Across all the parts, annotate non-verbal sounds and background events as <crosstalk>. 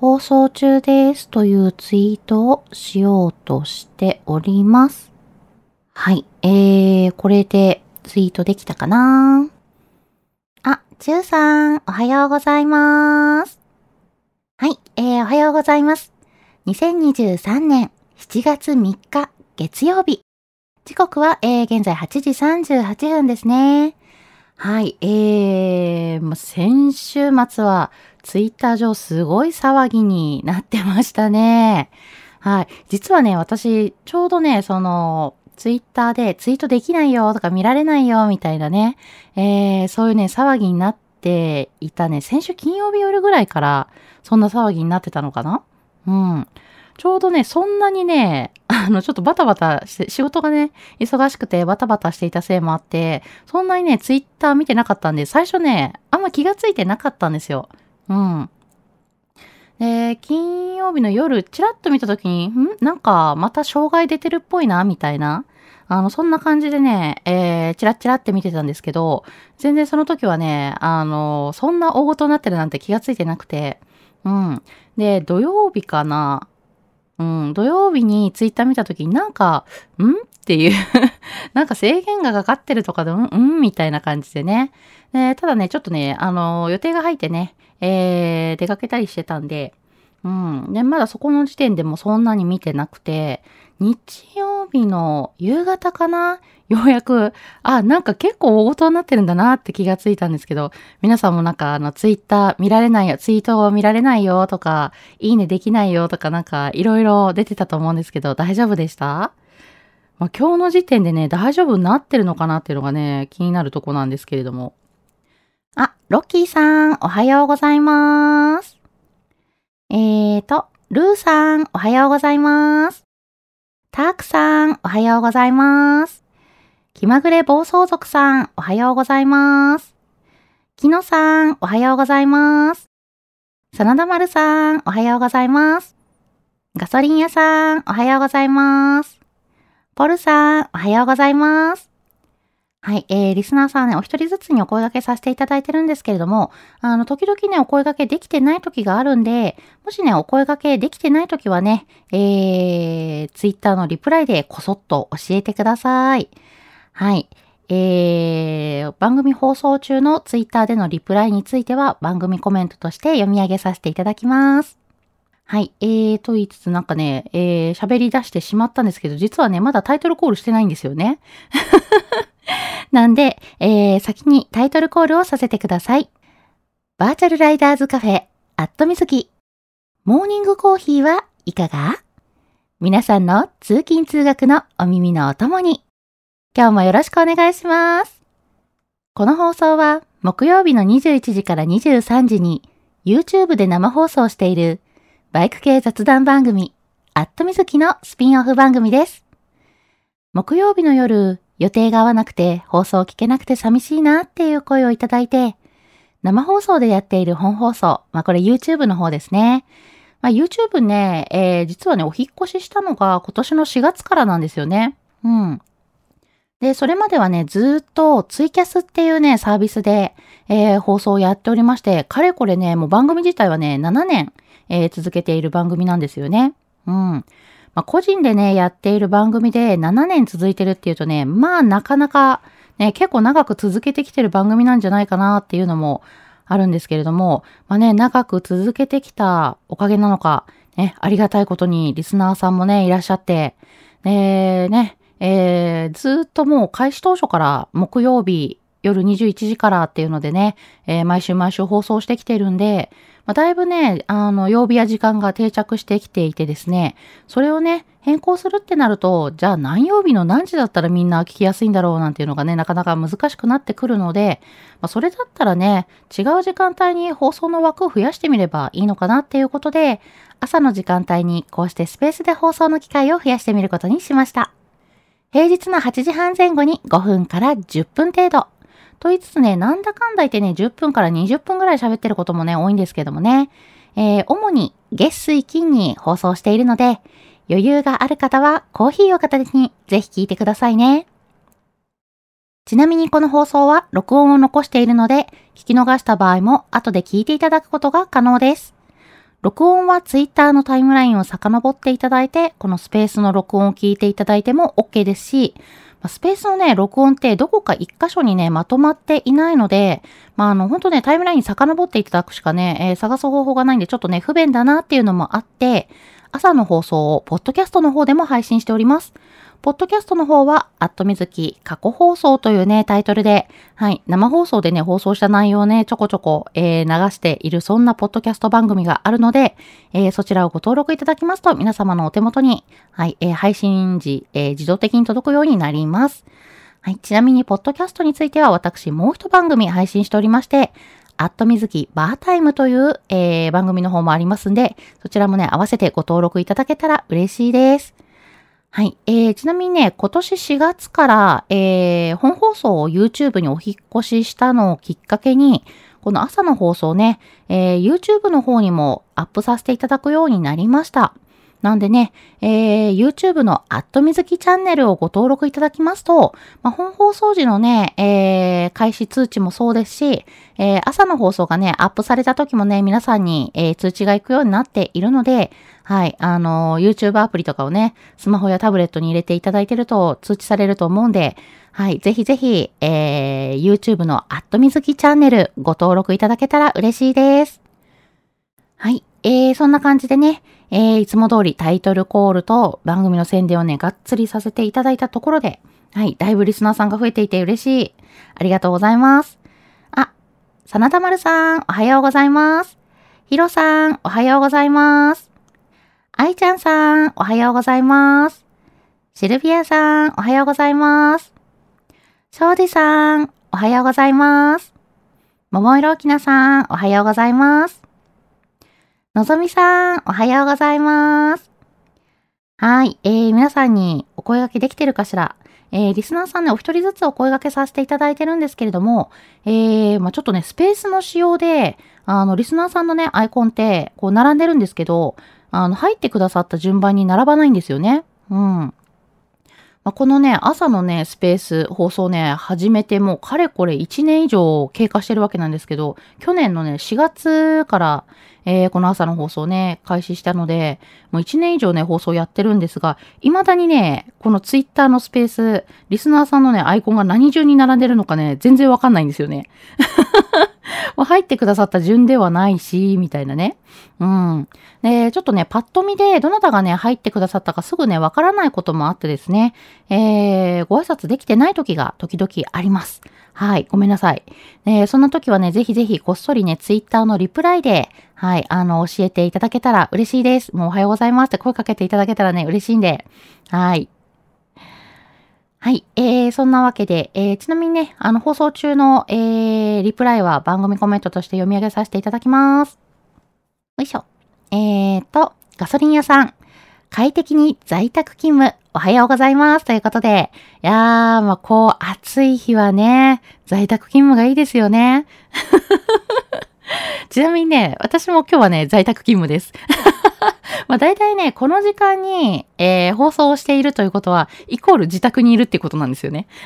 放送中ですというツイートをしようとしております。はい。えー、これでツイートできたかな？あ、ちゅうさん、おはようございます。はい、えー、おはようございます。2023年7月3日月曜日。時刻は、えー、現在8時38分ですね。はい、えー、先週末はツイッター上すごい騒ぎになってましたね。はい。実はね、私、ちょうどね、その、ツイッターでツイートできないよとか見られないよみたいなね、えー、そういうね、騒ぎになっていたね、先週金曜日夜ぐらいからそんな騒ぎになってたのかな？うん。ちょうどね、そんなにね、あの、ちょっとバタバタして、仕事がね、忙しくてバタバタしていたせいもあって、そんなにね、ツイッター見てなかったんで、最初ね、あんま気がついてなかったんですよ。うん。で、金曜日の夜、チラッと見たときに、ん？なんか、また障害出てるっぽいな、みたいな。あの、そんな感じでね、えー、チラッチラって見てたんですけど、全然その時はね、あの、そんな大事になってるなんて気がついてなくて、うん。で、土曜日かな。うん、土曜日にツイッター見た時になんか、ん？っていう、<laughs> なんか制限がかかってるとかで、うん、うん？みたいな感じでね。で、ただね、ちょっとね、あの、予定が入ってね、えー、出かけたりしてたんで、うん。で、まだそこの時点でもそんなに見てなくて、日曜日の夕方かな？<laughs> ようやく、あ、なんか結構大事になってるんだなって気がついたんですけど、皆さんもなんかあのツイッター見られないよ、ツイートを見られないよとか、いいねできないよとかなんかいろいろ出てたと思うんですけど、大丈夫でした？まあ、今日の時点でね、大丈夫になってるのかなっていうのがね、気になるとこなんですけれども。あ、ロッキーさん、おはようございます。えーと、ルーさん、おはようございます。タークさん、おはようございます。気まぐれ暴走族さん、おはようございます。キノさん、おはようございます。真田丸さん、おはようございます。ガソリン屋さん、おはようございます。ポルさん、おはようございます。はい、えー、リスナーさんね、お一人ずつにお声掛けさせていただいてるんですけれども、あの、時々ね、お声掛けできてない時があるんで、もしね、お声掛けできてない時はね、えー、ツイッターのリプライでこそっと教えてください。はい。えー、番組放送中のツイッターでのリプライについては番組コメントとして読み上げさせていただきます。はい。えー、と言いつつなんかね、えー、喋り出してしまったんですけど、実はね、まだタイトルコールしてないんですよね。<laughs> なんで、えー、先にタイトルコールをさせてください。バーチャルライダーズカフェ、アットみずき。モーニングコーヒーはいかが？皆さんの通勤通学のお耳のお供に。今日もよろしくお願いします。この放送は木曜日の21時から23時に YouTube で生放送しているバイク系雑談番組、アットみずきのスピンオフ番組です。木曜日の夜、予定が合わなくて放送を聞けなくて寂しいなっていう声をいただいて、生放送でやっている本放送、まあこれ YouTube の方ですね。まあ、YouTube ね、えー、実はね、お引っ越ししたのが今年の4月からなんですよね。うん。で、それまではね、ずっとツイキャスっていうね、サービスで、えー、放送をやっておりまして、かれこれね、もう番組自体はね、7年、えー、続けている番組なんですよね。うん。まあ、個人でね、やっている番組で7年続いてるっていうとね、まあなかなか、ね、結構長く続けてきてる番組なんじゃないかなっていうのもあるんですけれども、まあね、長く続けてきたおかげなのか、ね、ありがたいことにリスナーさんもね、いらっしゃって、で、ね、えー、ずっともう開始当初から木曜日夜21時からっていうのでね、えー、毎週毎週放送してきてるんで、まあ、だいぶね、あの、曜日や時間が定着してきていてですね、それをね、変更するってなると、じゃあ何曜日の何時だったらみんな聞きやすいんだろうなんていうのがね、なかなか難しくなってくるので、まあ、それだったらね、違う時間帯に放送の枠を増やしてみればいいのかなっていうことで、朝の時間帯にこうしてスペースで放送の機会を増やしてみることにしました。平日の8時半前後に5分から10分程度。と言いつつね、なんだかんだ言ってね、10分から20分ぐらい喋ってることもね、多いんですけどもね。えー、主に月水金に放送しているので、余裕がある方はコーヒーを片手にぜひ聞いてくださいね。ちなみにこの放送は録音を残しているので、聞き逃した場合も後で聞いていただくことが可能です。録音は Twitter のタイムラインを遡っていただいて、このスペースの録音を聞いていただいても OK ですし、スペースのね、録音ってどこか一箇所にね、まとまっていないので、まあ、あの、本当ね、タイムラインに遡っていただくしかね、えー、探す方法がないんで、ちょっとね、不便だなっていうのもあって、朝の放送を、ポッドキャストの方でも配信しております。ポッドキャストの方は、アットみずき過去放送というね、タイトルで、はい、生放送でね、放送した内容をね、ちょこちょこ、えー、流している、そんなポッドキャスト番組があるので、えー、そちらをご登録いただきますと、皆様のお手元に、はい、えー、配信時、え、自動的に届くようになります。はい、ちなみに、ポッドキャストについては、私、もう一番組配信しておりまして、アットみずきバータイムという、え、番組の方もありますんで、そちらもね、合わせてご登録いただけたら嬉しいです。はい。えー、ちなみにね、今年4月から、えー、本放送を YouTube にお引越ししたのをきっかけに、この朝の放送ね、えー、YouTube の方にもアップさせていただくようになりました。なんでね、えー、YouTube のアットみずきチャンネルをご登録いただきますと、まあ、本放送時のね、えー、開始通知もそうですし、えー、朝の放送がね、アップされた時もね、皆さんに、えー、通知が行くようになっているので、はい、あの、YouTube アプリとかをね、スマホやタブレットに入れていただいてると通知されると思うんで、はい、ぜひぜひ、えー、YouTube のアットみずきチャンネルご登録いただけたら嬉しいです。はい、えー、そんな感じでね、えー、いつも通りタイトルコールと番組の宣伝をね、がっつりさせていただいたところで、はい、だいぶリスナーさんが増えていて嬉しい。ありがとうございます。あ、真田丸さん、おはようございます。ヒロさん、おはようございます。愛ちゃんさん、おはようございます。シルビアさん、おはようございます。庄司さん、おはようございます。桃色きなさん、おはようございます。のぞみさん、おはようございます。はい。えー、皆さんにお声掛けできてるかしらえー、リスナーさんね、お一人ずつお声掛けさせていただいてるんですけれども、えー、まあ、ちょっとね、スペースの仕様で、あの、リスナーさんのね、アイコンって、こう、並んでるんですけど、あの、入ってくださった順番に並ばないんですよね。うん。まあ、このね、朝のね、スペース放送ね、始めてもうかれこれ1年以上経過してるわけなんですけど、去年のね、4月から、えー、この朝の放送ね、開始したので、もう1年以上ね、放送やってるんですが、未だにね、このツイッターのスペース、リスナーさんのね、アイコンが何順に並んでるのかね、全然わかんないんですよね。入ってくださった順ではないし、みたいなね。うん。で、ちょっとね、パッと見で、どなたがね、入ってくださったかすぐね、わからないこともあってですね、えー、ご挨拶できてない時が時々あります。はい、ごめんなさい。えー、そんな時はね、ぜひぜひこっそりね、ツイッターのリプライで、はい、あの、教えていただけたら嬉しいです。もうおはようございますって声かけていただけたらね、嬉しいんで、はい。はい。えー、そんなわけで、えー、ちなみにね、あの、放送中の、えー、リプライは番組コメントとして読み上げさせていただきます。よいしょ。えーと、ガソリン屋さん。快適に在宅勤務。おはようございます。ということで。いやー、まあ、こう、暑い日はね、在宅勤務がいいですよね。<laughs> ちなみにね、私も今日はね、在宅勤務です。まあ大体ね、この時間に、えー、放送をしているということは、イコール自宅にいるってことなんですよね。<laughs>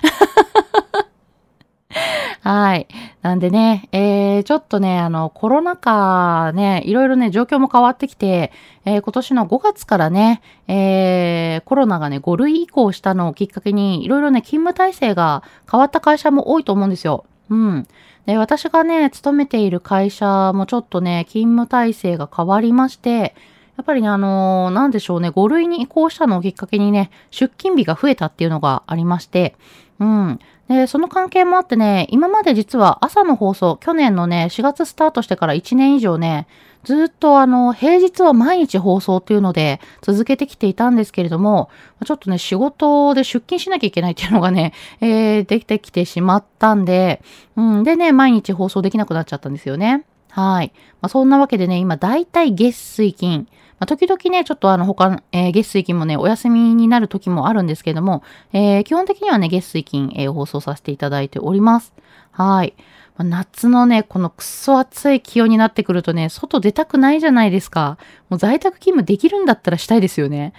はい。なんでね、えー、ちょっとね、あの、コロナ禍ね、いろいろね、状況も変わってきて、えー、今年の5月からね、えー、コロナがね、5類移行したのをきっかけに、いろいろね、勤務体制が変わった会社も多いと思うんですよ。うん。で、私がね、勤めている会社もちょっとね、勤務体制が変わりまして、やっぱりね、あのー、なんでしょうね、5類に移行したのをきっかけにね、出勤日が増えたっていうのがありまして、うん。で、その関係もあってね、今まで実は朝の放送、去年のね、4月スタートしてから1年以上ね、ずっとあの、平日は毎日放送っていうので続けてきていたんですけれども、ちょっとね、仕事で出勤しなきゃいけないっていうのがね、えー、できてきてしまったんで、うん、でね、毎日放送できなくなっちゃったんですよね。はい。まあ、そんなわけでね、今、だいたい月水金、まあ、時々ね、ちょっとあの、他、えー、月水金もね、お休みになる時もあるんですけども、えー、基本的にはね、月水金、えー、放送させていただいております。はい。まあ、夏のね、このくっそ暑い気温になってくるとね、外出たくないじゃないですか。もう在宅勤務できるんだったらしたいですよね。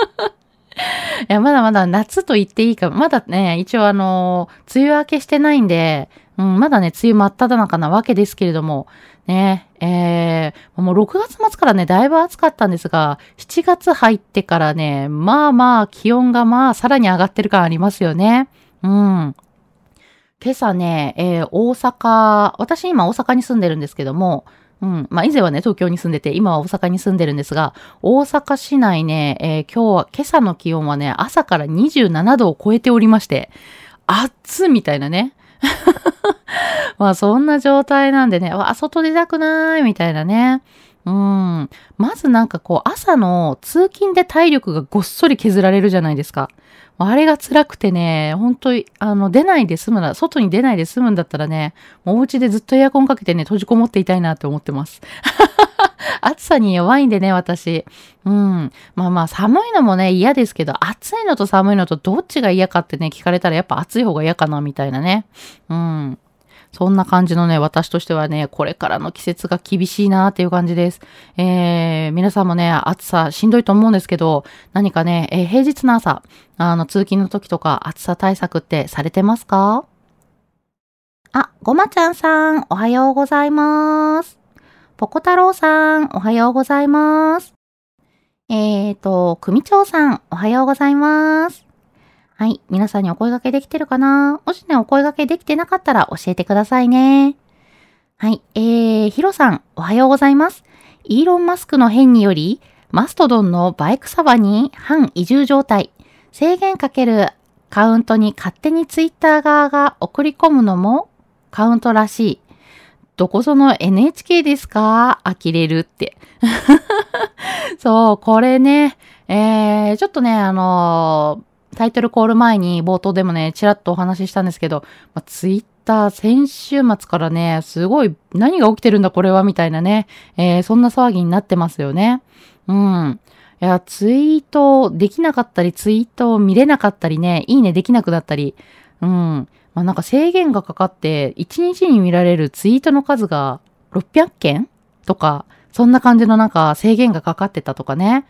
<laughs> いや、まだまだ夏と言っていいか、まだね、一応あの、梅雨明けしてないんで、うん、まだね、梅雨真っ只中なわけですけれども、ね、えー、もう6月末からね、だいぶ暑かったんですが、7月入ってからね、まあまあ気温がまあさらに上がってる感ありますよね。うん。今朝ね、えー、大阪、私今大阪に住んでるんですけども、うん。まあ、以前はね、東京に住んでて、今は大阪に住んでるんですが、大阪市内ね、えー、今日は、今朝の気温はね、朝から27度を超えておりまして、暑みたいなね。まあそんな状態なんでね、わ、外出たくないみたいなね。うん。まずなんかこう朝の通勤で体力がごっそり削られるじゃないですか。あれが辛くてね、本当に、あの、出ないで済むな、外に出ないで済むんだったらね、もうお家でずっとエアコンかけてね、閉じこもっていたいなって思ってます。<laughs> 暑さに弱いんでね、私。うん。まあまあ、寒いのもね、嫌ですけど、暑いのと寒いのとどっちが嫌かってね、聞かれたらやっぱ暑い方が嫌かな、みたいなね。うん。そんな感じのね、私としてはね、これからの季節が厳しいなっていう感じです。えー、皆さんもね、暑さしんどいと思うんですけど、何かね、えー、平日の朝、あの、通勤の時とか暑さ対策ってされてますか？あ、ごまちゃんさん、おはようございます。ぽこ太郎さん、おはようございます。えーと、組長さん、おはようございます。はい。皆さんにお声掛けできてるかな？もしね、お声掛けできてなかったら教えてくださいね。はい。えー、ヒロさん、おはようございます。イーロン・マスクの変により、マストドンのバイクサバに反移住状態、制限かけるカウントに勝手にツイッター側が送り込むのもカウントらしい。どこぞの NHK ですか？呆れるって。<laughs> そう、これね、えー、ちょっとね、あのー、タイトルコール前に冒頭でもね、ちらっとお話ししたんですけど、まあ、ツイッター先週末からね、すごい何が起きてるんだこれはみたいなね、えー、そんな騒ぎになってますよね。うん。いや、ツイートできなかったり、ツイートを見れなかったりね、いいねできなくなったり、うん。まあ、なんか制限がかかって、1日に見られるツイートの数が600件とか、そんな感じのなんか制限がかかってたとかね。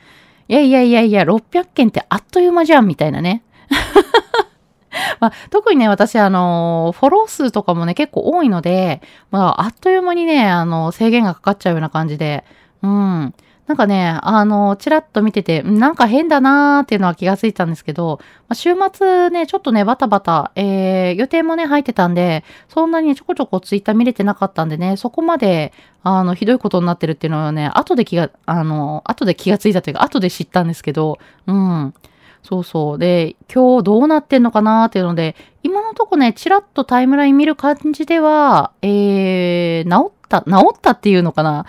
いやいやいやいや、600件ってあっという間じゃん、みたいなね。<laughs> まあ、特にね、私、あの、フォロー数とかもね、結構多いので、まあ、あっという間にね、あの、制限がかかっちゃうような感じで、うん。なんかね、あの、ちらっと見てて、なんか変だなーっていうのは気がついたんですけど、まあ、週末ね、ちょっとね、バタバタ、えー、予定もね、入ってたんで、そんなにちょこちょこツイッター見れてなかったんでね、そこまで、あの、ひどいことになってるっていうのはね、後で気が、あの、後で気がついたというか、後で知ったんですけど、うん。そうそう。で、今日どうなってんのかなーっていうので、今のとこね、ちらっとタイムライン見る感じでは、えー、治った、治ったっていうのかな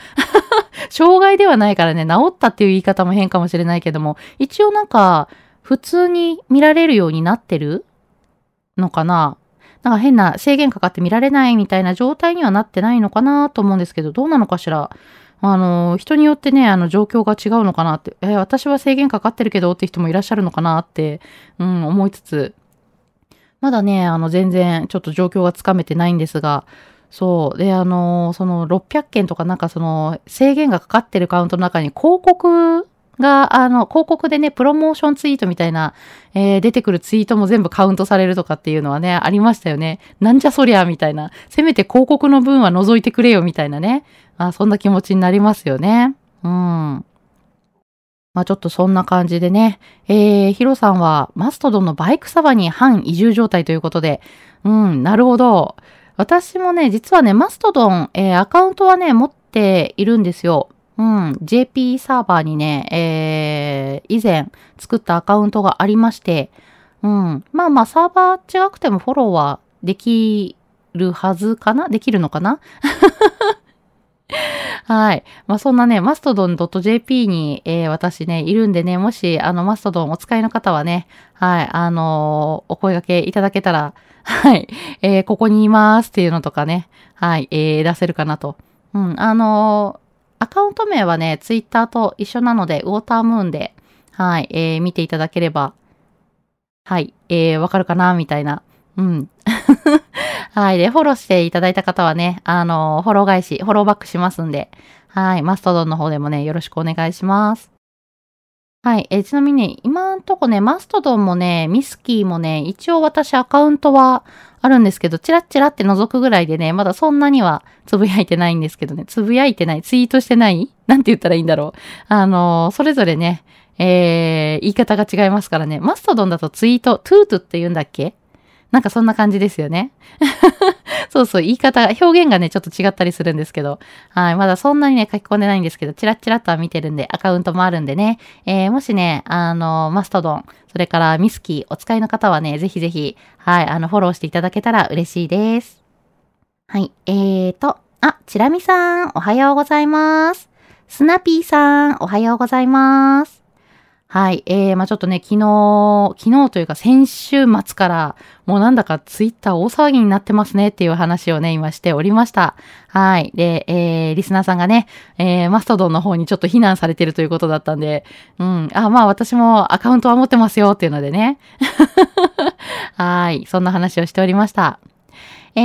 障害ではないからね、治ったっていう言い方も変かもしれないけども、一応なんか、普通に見られるようになってるのかな？なんか変な制限かかって見られないみたいな状態にはなってないのかなと思うんですけど、どうなのかしら？あの、人によってね、あの、状況が違うのかなって、え私は制限かかってるけどって人もいらっしゃるのかなって、うん、思いつつ、まだね、あの、全然ちょっと状況がつかめてないんですが、そう。で、あの、その600件とかなんかその制限がかかってるカウントの中に広告が、あの、広告でね、プロモーションツイートみたいな、えー、出てくるツイートも全部カウントされるとかっていうのはね、ありましたよね。なんじゃそりゃ、みたいな。せめて広告の分は除いてくれよ、みたいなね。まあそんな気持ちになりますよね。うん。まあちょっとそんな感じでね、えー、ヒロさんはマストドンのバイクサバに反移住状態ということで、うん、なるほど。私もね、実はね、マストドン、えー、アカウントはね、持っているんですよ。うん、JP サーバーにね、えー、以前作ったアカウントがありまして、うん、まあまあサーバー違くてもフォローはできるはずかな？できるのかな？<laughs> はい。まあ、そんなね、マストドン .jp に、えー、私ね、いるんでね、もし、あの、マストドンお使いの方はね、はい、あのー、お声掛けいただけたら、<laughs> はい、えー、ここにいますっていうのとかね、はい、えー、出せるかなと。うん、あのアカウント名はね、ツイッターと一緒なので、ウォータームーンで、はい、え、見ていただければ、はい、え、わかるかなみたいな。うん。<laughs> はい。で、フォローしていただいた方はね、あの、フォロー返し、フォローバックしますんで、はい。マストドンの方でもね、よろしくお願いします。はい。えちなみにね、今んとこね、マストドンもね、ミスキーもね、一応私アカウントはあるんですけど、チラッチラって覗くぐらいでね、まだそんなにはつぶやいてないんですけどね、つぶやいてない、ツイートしてないなんて言ったらいいんだろう。あのそれぞれね、えー、言い方が違いますからね、マストドンだとツイート、トゥートって言うんだっけなんかそんな感じですよね。<laughs> そうそう、言い方、表現がね、ちょっと違ったりするんですけど、はい、まだそんなにね、書き込んでないんですけど、チラッチラッとは見てるんで、アカウントもあるんでね、えー、もしね、あの、マストドン、それからミスキー、お使いの方はね、ぜひぜひ、はい、あの、フォローしていただけたら嬉しいです。はい、えーと、あ、チラミさん、おはようございます。スナピーさん、おはようございます。はい。えー、まあちょっとね、昨日、昨日というか先週末から、もうなんだかツイッター大騒ぎになってますねっていう話をね、今しておりました。はい。で、えー、リスナーさんがね、えー、マストドンの方にちょっと非難されてるということだったんで、うん。あ、まあ私もアカウントは持ってますよっていうのでね。<laughs> はい。そんな話をしておりました。え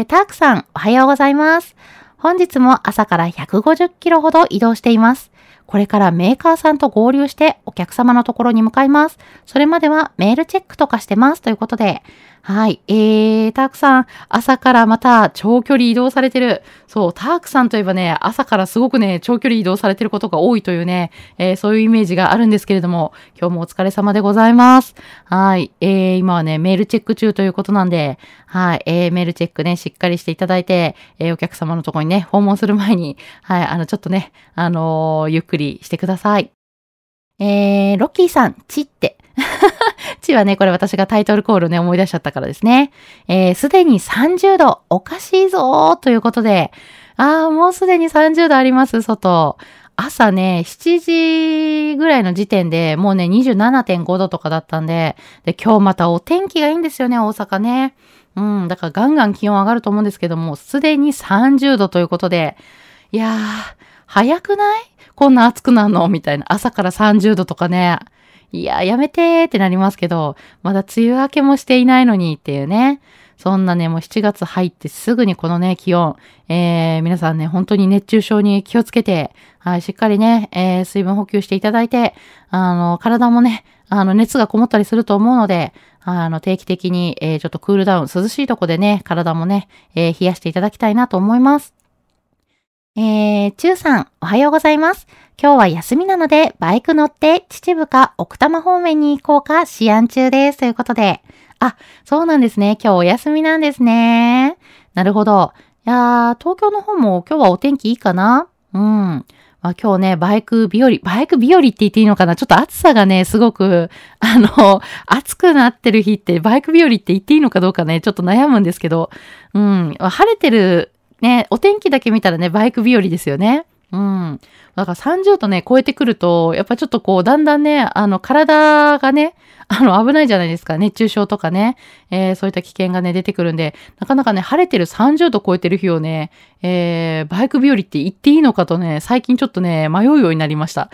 ー、タークさん、おはようございます。本日も朝から150キロほど移動しています。これからメーカーさんと合流してお客様のところに向かいます。それまではメールチェックとかしてますということで、はい。えー、タークさん、朝からまた長距離移動されてる。そう、タークさんといえばね、朝からすごくね、長距離移動されてることが多いというね、えー、そういうイメージがあるんですけれども、今日もお疲れ様でございます。はい。えー、今はね、メールチェック中ということなんで、はい。えー、メールチェックね、しっかりしていただいて、えー、お客様のとこにね、訪問する前に、はい、あの、ちょっとね、あのー、ゆっくりしてください。えー、ロッキーさん、チって。チはね、これ私がタイトルコールね、思い出しちゃったからですね。えー、すでに30度、おかしいぞということで、あー、もうすでに30度あります、外。朝ね、7時ぐらいの時点でもうね、27.5度とかだったんで、で、今日またお天気がいいんですよね、大阪ね。うん、だからガンガン気温上がると思うんですけども、すでに30度ということで、いやー、早くない？こんな暑くなるの？みたいな。朝から30度とかね。いや、やめてーってなりますけど、まだ梅雨明けもしていないのにっていうね。そんなね、もう7月入ってすぐにこのね、気温、えー、皆さんね、本当に熱中症に気をつけて、はい、しっかりね、えー、水分補給していただいて、あの、体もね、あの、熱がこもったりすると思うので、あの、定期的に、えー、ちょっとクールダウン、涼しいとこでね、体もね、えー、冷やしていただきたいなと思います。えー、ちゅうさん、おはようございます。今日は休みなので、バイク乗って秩父か奥多摩方面に行こうか思案中です。ということで。あ、そうなんですね。今日お休みなんですね。なるほど。いやー、東京の方も今日はお天気いいかな？うん。まあ、今日ね、バイク日和、バイク日和って言っていいのかな？ちょっと暑さがね、すごく、あの、暑くなってる日って、バイク日和って言っていいのかどうかね、ちょっと悩むんですけど、うん、晴れてるね、お天気だけ見たらね、バイク日和ですよね。うん。だから30度ね、超えてくると、やっぱちょっとこう、だんだんね、あの、体がね、あの、危ないじゃないですか。熱中症とかね、えー、そういった危険がね、出てくるんで、なかなかね、晴れてる30度超えてる日をね、えー、バイク日和って言っていいのかとね、最近ちょっとね、迷うようになりました。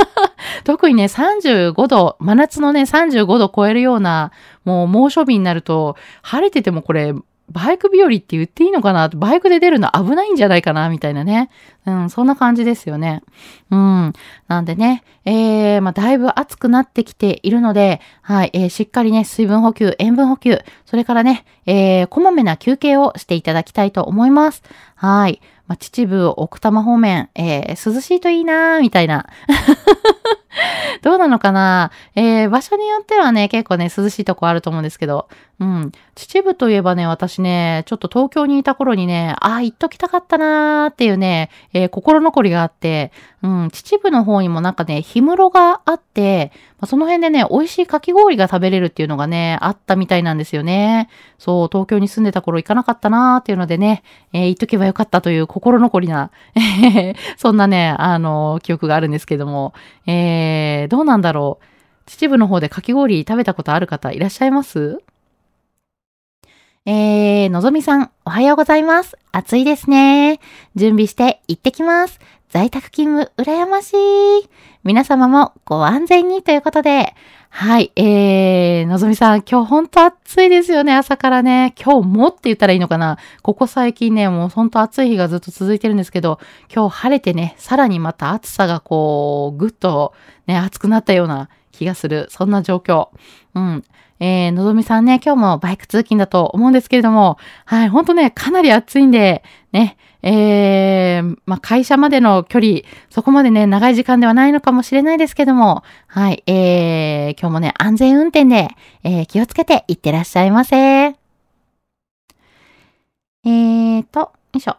<laughs> 特にね、35度、真夏のね、35度超えるような、もう猛暑日になると、晴れててもこれ、バイク日和って言っていいのかな？バイクで出るの危ないんじゃないかな？みたいなね。うん、そんな感じですよね。うん。なんでね、えー、まあ、だいぶ暑くなってきているので、はい、えー、しっかりね、水分補給、塩分補給、それからね、えー、こまめな休憩をしていただきたいと思います。はい。まあ、秩父、奥多摩方面、えー、涼しいといいなー、みたいな。<laughs> どうなのかな？えー、場所によってはね、結構ね、涼しいとこあると思うんですけど、うん。秩父といえばね、私ね、ちょっと東京にいた頃にね、ああ、行っときたかったなーっていうね、えー、心残りがあって、うん、秩父の方にもなんかね、氷室があって、まあ、その辺でね、美味しいかき氷が食べれるっていうのがね、あったみたいなんですよね。そう、東京に住んでた頃行かなかったなーっていうのでね、えー、行っとけばよかったという心残りな、<laughs> そんなね、あの、記憶があるんですけども、えー、えどうなんだろう。秩父の方でかき氷食べたことある方いらっしゃいます？えー、のぞみさん、おはようございます。暑いですね。準備して行ってきます。在宅勤務、羨ましい。皆様もご安全にということで、はい、えー、のぞみさん、今日ほんと暑いですよね、朝からね。今日もって言ったらいいのかな。ここ最近ね、もうほんと暑い日がずっと続いてるんですけど、今日晴れてね、さらにまた暑さがこう、ぐっとね、暑くなったような気がする。そんな状況。うん。えー、のぞみさんね、今日もバイク通勤だと思うんですけれども、はい、ほんとね、かなり暑いんで、ね、えー、まあ、会社までの距離、そこまでね、長い時間ではないのかもしれないですけども、はい、えー、今日もね、安全運転で、えー、気をつけていってらっしゃいませ。えーと、よいしょ。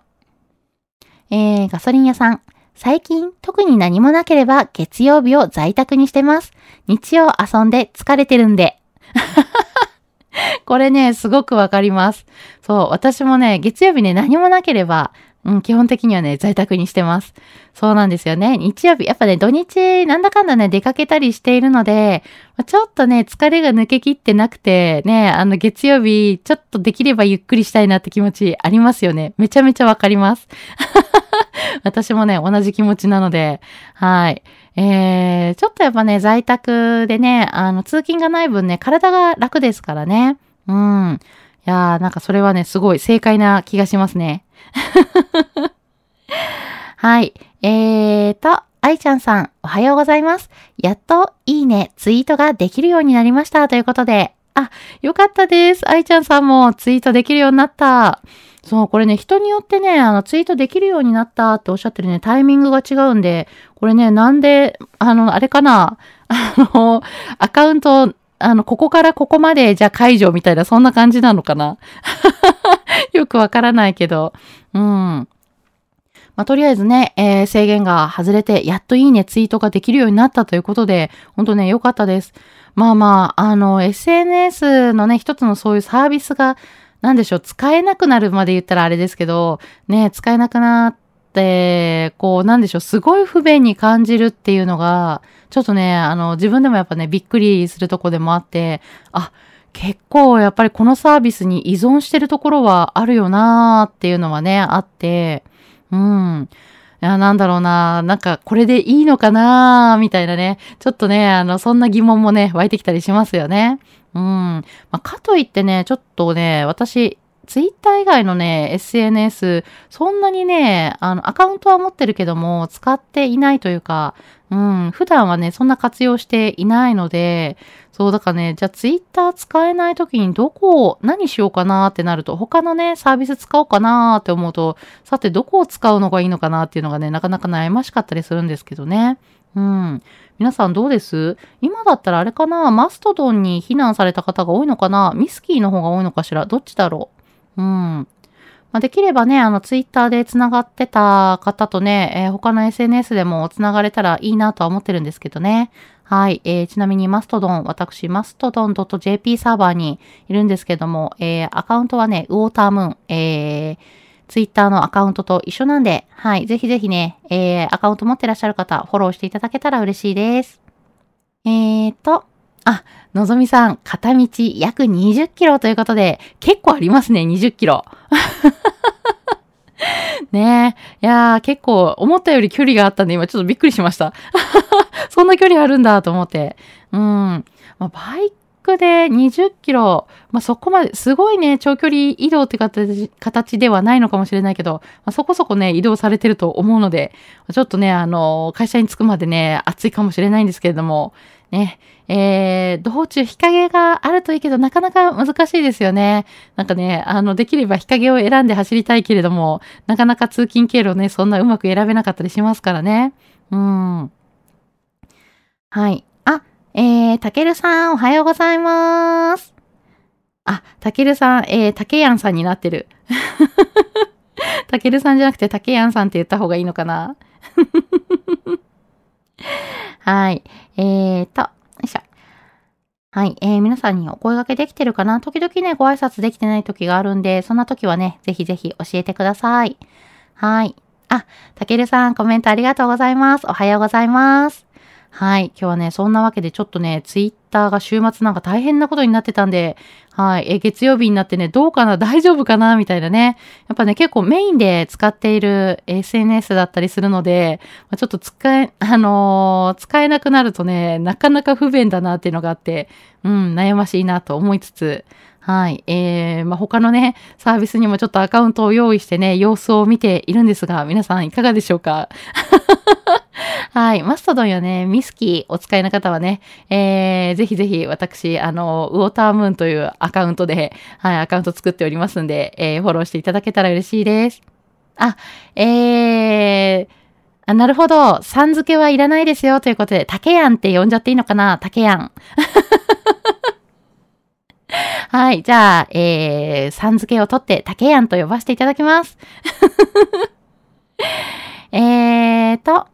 えー、ガソリン屋さん。最近特に何もなければ月曜日を在宅にしてます。日曜遊んで疲れてるんで。<laughs> これね、すごくわかります。そう、私もね、月曜日ね、何もなければ、うん、基本的にはね、在宅にしてます。そうなんですよね。日曜日、やっぱね、土日、なんだかんだね、出かけたりしているので、ちょっとね、疲れが抜けきってなくて、ね、あの、月曜日、ちょっとできればゆっくりしたいなって気持ちありますよね。めちゃめちゃわかります。<laughs> 私もね、同じ気持ちなので、はい。えー、ちょっとやっぱね、在宅でね、あの、通勤がない分ね、体が楽ですからね。うん。いやー、なんかそれはね、すごい正解な気がしますね。<laughs> はい。えーと、愛ちゃんさん、おはようございます。やっと、いいね、ツイートができるようになりました。ということで、あ、よかったです。愛ちゃんさんもツイートできるようになった。そう、これね、人によってね、あの、ツイートできるようになったっておっしゃってるね、タイミングが違うんで、これね、なんで、あの、あれかな、あの、アカウント、あの、ここからここまで、じゃあ解除みたいな、そんな感じなのかな？<laughs> よくわからないけど、うん。まあ、とりあえずね、えー、制限が外れて、やっといいね、ツイートができるようになったということで、ほんとね、良かったです。まあまあ、あの、SNS のね、一つのそういうサービスが、なんでしょう、使えなくなるまで言ったらあれですけど、ね、使えなくなっ、こう、なんでしょう、すごい不便に感じるっていうのが、ちょっとね、あの、自分でもやっぱね、びっくりするとこでもあって、あ、結構やっぱりこのサービスに依存してるところはあるよなーっていうのはね、あって、うん。いや、なんだろうな、なんかこれでいいのかなみたいなね、ちょっとね、あの、そんな疑問もね、湧いてきたりしますよね。うん。まあ、かといってね、ちょっとね、私、ツイッター以外のね、SNS、そんなにね、あの、アカウントは持ってるけども、使っていないというか、うん、普段はね、そんな活用していないので、そう、だからね、じゃあツイッター使えない時にどこを、何しようかなってなると、他のね、サービス使おうかなって思うと、さてどこを使うのがいいのかなっていうのがね、なかなか悩ましかったりするんですけどね。うん。皆さんどうです？今だったらあれかな？マストドンに避難された方が多いのかな？ミスキーの方が多いのかしら？どっちだろう？うん。まあ、できればね、あの、ツイッターで繋がってた方とね、えー、他の SNS でも繋がれたらいいなとは思ってるんですけどね。はい。えー、ちなみにマストドン、私、マストドン .jp サーバーにいるんですけども、えー、アカウントはね、ウォータームーン、えー、ツイッターのアカウントと一緒なんで、はい。ぜひぜひね、えー、アカウント持ってらっしゃる方、フォローしていただけたら嬉しいです。えーと、あ、のぞみさん、片道約20キロということで、結構ありますね、20キロ。<laughs> ねえ。いやー、結構、思ったより距離があったんで、今ちょっとびっくりしました。<laughs> そんな距離あるんだと思って。うん。まあ、バイクで20キロ、まあ、そこまで、すごいね、長距離移動って形形ではないのかもしれないけど、まあ、そこそこね、移動されてると思うので、ちょっとね、あの、会社に着くまでね、暑いかもしれないんですけれども、ね、えー、道中日陰があるといいけど、なかなか難しいですよね。なんかね、あの、できれば日陰を選んで走りたいけれども、なかなか通勤経路ね、そんなうまく選べなかったりしますからね。うん。はい。あ、えー、たけるさん、おはようございます。あ、たけるさん、えー、たけやんさんになってる。<laughs> たけるさんじゃなくてたけやんさんって言った方がいいのかな <laughs> はい。えーと、よいしょ。はい。えー、皆さんにお声掛けできてるかな？時々ね、ご挨拶できてない時があるんで、そんな時はね、ぜひぜひ教えてください。はい。あ、たけるさん、コメントありがとうございます。おはようございます。はい。今日はね、そんなわけでちょっとね、ツイッターが週末なんか大変なことになってたんで、はい。え、月曜日になってね、どうかな？<laughs> 大丈夫かな？みたいなね。やっぱね、結構メインで使っている SNS だったりするので、まあ、ちょっと使え、あのー、使えなくなるとね、なかなか不便だなっていうのがあって、うん、悩ましいなと思いつつ、はい。えー、まあ、他のね、サービスにもちょっとアカウントを用意してね、様子を見ているんですが、皆さんいかがでしょうか？<laughs> はい。マストドンやね、ミスキーお使いの方はね、えー、ぜひぜひ私、あの、ウォータームーンというアカウントで、はい、アカウント作っておりますんで、えー、フォローしていただけたら嬉しいです。あ、えー、あ、なるほど。さん付けはいらないですよ。ということで、竹やんって呼んじゃっていいのかな？竹やん。<laughs> はい。じゃあ、えー、さん付けを取って、竹やんと呼ばせていただきます。<laughs> えーと、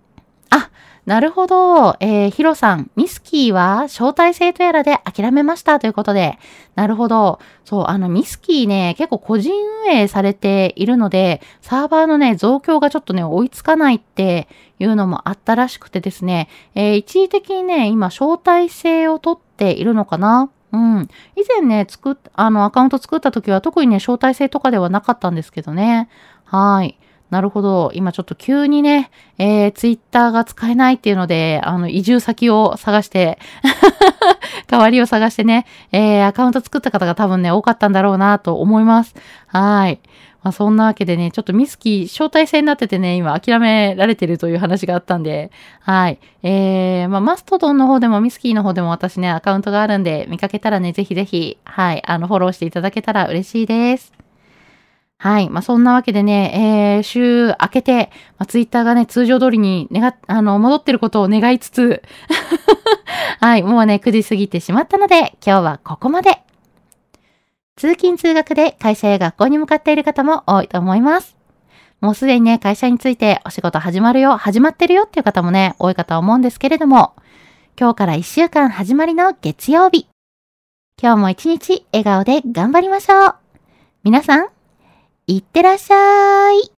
なるほど。えー、ヒロさん、ミスキーは招待制とやらで諦めましたということで、なるほど。そう、あの、ミスキーね、結構個人運営されているので、サーバーのね、増強がちょっとね、追いつかないっていうのもあったらしくてですね、えー、一時的にね、今、招待制を取っているのかなうん。以前ね、作っ、あの、アカウント作った時は特にね、招待制とかではなかったんですけどね。はい。なるほど。今ちょっと急にね、えー、ツイッターが使えないっていうので、あの、移住先を探して <laughs> 代わりを探してね、えー、アカウント作った方が多分ね、多かったんだろうなと思います。はい。まあ、そんなわけでね、ちょっとミスキー、招待制になっててね、今諦められてるという話があったんで、はい。えー、まあ、マストドンの方でもミスキーの方でも私ね、アカウントがあるんで、見かけたらね、ぜひぜひ、はい、あの、フォローしていただけたら嬉しいです。はい。まあ、そんなわけでね、えー、週明けて、まあ、ツイッターがね、通常通りに願あの、戻ってることを願いつつ、<laughs> はい。もうね、9時過ぎてしまったので、今日はここまで。通勤通学で会社や学校に向かっている方も多いと思います。もうすでにね、会社についてお仕事始まるよ、始まってるよっていう方もね、多いかと思うんですけれども、今日から1週間始まりの月曜日。今日も一日笑顔で頑張りましょう。皆さん、いってらっしゃい。